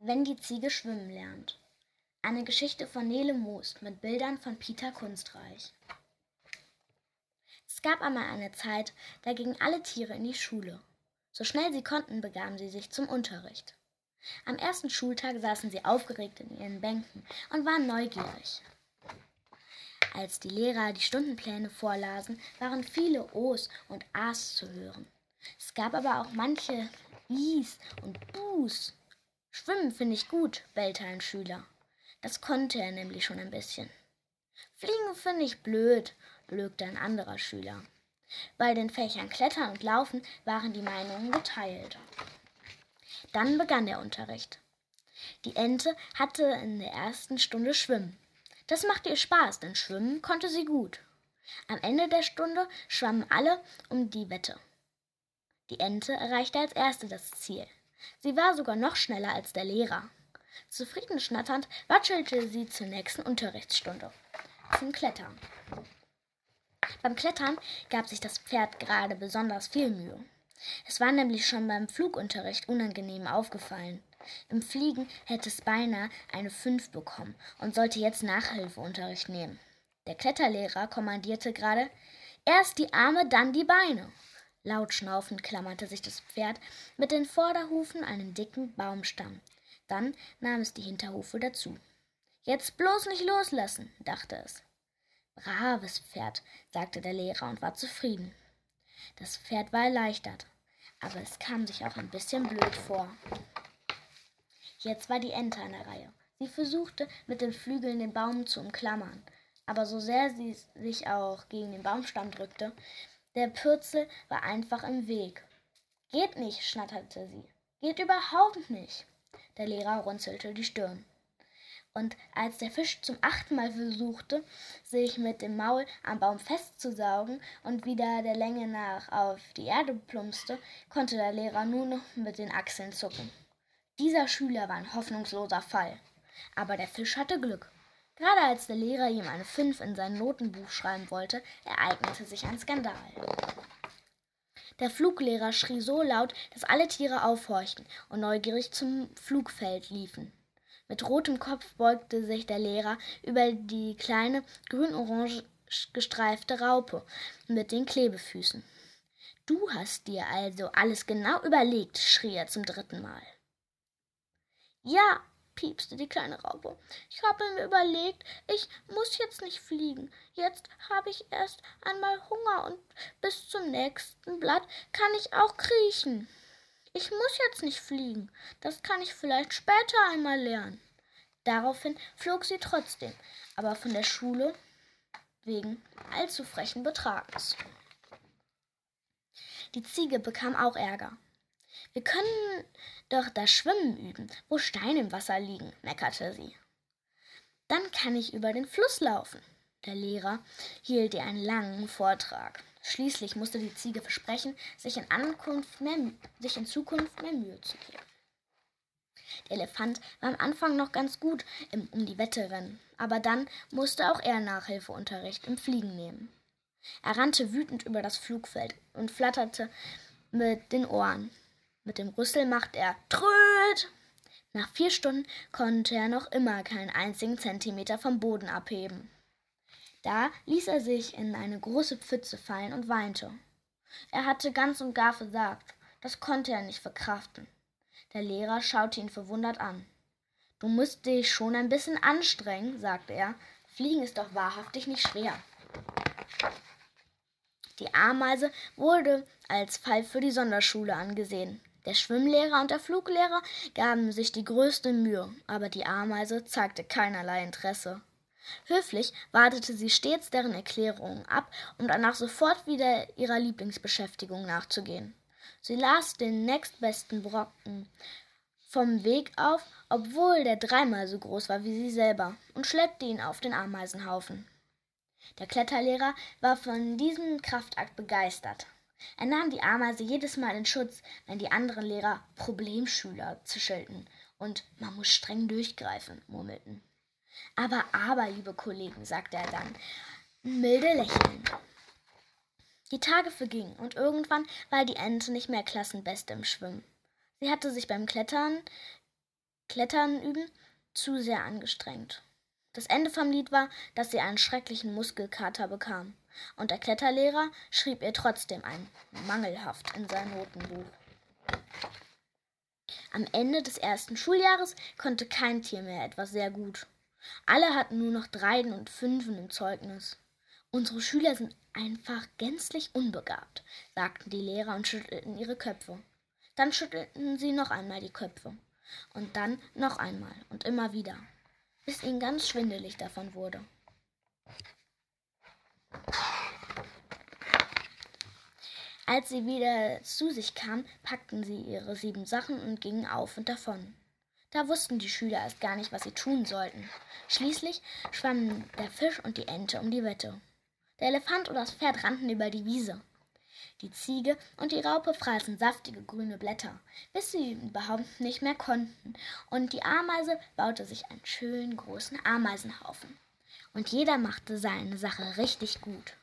Wenn die Ziege schwimmen lernt. Eine Geschichte von Nele Moost mit Bildern von Peter Kunstreich. Es gab einmal eine Zeit, da gingen alle Tiere in die Schule. So schnell sie konnten, begaben sie sich zum Unterricht. Am ersten Schultag saßen sie aufgeregt in ihren Bänken und waren neugierig. Als die Lehrer die Stundenpläne vorlasen, waren viele O's und A's zu hören. Es gab aber auch manche I's und Bu's. Schwimmen finde ich gut, bellte ein Schüler. Das konnte er nämlich schon ein bisschen. Fliegen finde ich blöd, lügte ein anderer Schüler. Bei den Fächern Klettern und Laufen waren die Meinungen geteilt. Dann begann der Unterricht. Die Ente hatte in der ersten Stunde Schwimmen. Das machte ihr Spaß, denn schwimmen konnte sie gut. Am Ende der Stunde schwammen alle um die Wette. Die Ente erreichte als erste das Ziel. Sie war sogar noch schneller als der Lehrer. Zufrieden schnatternd watschelte sie zur nächsten Unterrichtsstunde. Zum Klettern. Beim Klettern gab sich das Pferd gerade besonders viel Mühe. Es war nämlich schon beim Flugunterricht unangenehm aufgefallen. Im Fliegen hätte es beinahe eine Fünf bekommen und sollte jetzt Nachhilfeunterricht nehmen. Der Kletterlehrer kommandierte gerade erst die Arme, dann die Beine. Laut schnaufend klammerte sich das Pferd mit den Vorderhufen einen dicken Baumstamm. Dann nahm es die Hinterhufe dazu. Jetzt bloß nicht loslassen, dachte es. Braves Pferd, sagte der Lehrer und war zufrieden. Das Pferd war erleichtert, aber es kam sich auch ein bisschen blöd vor. Jetzt war die Ente an der Reihe. Sie versuchte, mit den Flügeln den Baum zu umklammern, aber so sehr sie sich auch gegen den Baumstamm drückte, der Pürzel war einfach im Weg. Geht nicht, schnatterte sie. Geht überhaupt nicht. Der Lehrer runzelte die Stirn. Und als der Fisch zum achten Mal versuchte, sich mit dem Maul am Baum festzusaugen und wieder der Länge nach auf die Erde plumpste, konnte der Lehrer nur noch mit den Achseln zucken. Dieser Schüler war ein hoffnungsloser Fall. Aber der Fisch hatte Glück. Gerade als der Lehrer ihm eine Fünf in sein Notenbuch schreiben wollte, ereignete sich ein Skandal. Der Fluglehrer schrie so laut, dass alle Tiere aufhorchten und neugierig zum Flugfeld liefen. Mit rotem Kopf beugte sich der Lehrer über die kleine grün-orange gestreifte Raupe mit den Klebefüßen. Du hast dir also alles genau überlegt, schrie er zum dritten Mal. Ja, piepste die kleine Raupe. Ich habe mir überlegt, ich muss jetzt nicht fliegen. Jetzt habe ich erst einmal Hunger und bis zum nächsten Blatt kann ich auch kriechen. Ich muss jetzt nicht fliegen. Das kann ich vielleicht später einmal lernen. Daraufhin flog sie trotzdem, aber von der Schule wegen allzu frechen Betragens. Die Ziege bekam auch Ärger. Wir können doch das Schwimmen üben, wo Steine im Wasser liegen, meckerte sie. Dann kann ich über den Fluss laufen. Der Lehrer hielt ihr einen langen Vortrag. Schließlich musste die Ziege versprechen, sich in, Ankunft mehr, sich in Zukunft mehr Mühe zu geben. Der Elefant war am Anfang noch ganz gut im um die Wette rennen, aber dann musste auch er Nachhilfeunterricht im Fliegen nehmen. Er rannte wütend über das Flugfeld und flatterte mit den Ohren. Mit dem Rüssel macht er Tröd. Nach vier Stunden konnte er noch immer keinen einzigen Zentimeter vom Boden abheben. Da ließ er sich in eine große Pfütze fallen und weinte. Er hatte ganz und gar versagt. Das konnte er nicht verkraften. Der Lehrer schaute ihn verwundert an. Du musst dich schon ein bisschen anstrengen, sagte er. Fliegen ist doch wahrhaftig nicht schwer. Die Ameise wurde als Fall für die Sonderschule angesehen. Der Schwimmlehrer und der Fluglehrer gaben sich die größte Mühe, aber die Ameise zeigte keinerlei Interesse. Höflich wartete sie stets deren Erklärungen ab, um danach sofort wieder ihrer Lieblingsbeschäftigung nachzugehen. Sie las den nächstbesten Brocken vom Weg auf, obwohl der dreimal so groß war wie sie selber, und schleppte ihn auf den Ameisenhaufen. Der Kletterlehrer war von diesem Kraftakt begeistert. Er nahm die Ameise jedes Mal in Schutz, wenn die anderen Lehrer Problemschüler zischelten und man muss streng durchgreifen murmelten. Aber, aber, liebe Kollegen, sagte er dann, milde lächeln. Die Tage vergingen und irgendwann war die Ente nicht mehr Klassenbeste im Schwimmen. Sie hatte sich beim Klettern Klettern üben zu sehr angestrengt. Das Ende vom Lied war, dass sie einen schrecklichen Muskelkater bekam, und der Kletterlehrer schrieb ihr trotzdem ein mangelhaft in sein Notenbuch. Am Ende des ersten Schuljahres konnte kein Tier mehr etwas sehr gut. Alle hatten nur noch Dreien und Fünfen im Zeugnis. Unsere Schüler sind einfach gänzlich unbegabt, sagten die Lehrer und schüttelten ihre Köpfe. Dann schüttelten sie noch einmal die Köpfe und dann noch einmal und immer wieder, bis ihnen ganz schwindelig davon wurde. Als sie wieder zu sich kamen, packten sie ihre sieben Sachen und gingen auf und davon. Da wussten die Schüler erst gar nicht, was sie tun sollten. Schließlich schwammen der Fisch und die Ente um die Wette. Der Elefant und das Pferd rannten über die Wiese. Die Ziege und die Raupe fraßen saftige grüne Blätter, bis sie überhaupt nicht mehr konnten, und die Ameise baute sich einen schönen großen Ameisenhaufen. Und jeder machte seine Sache richtig gut.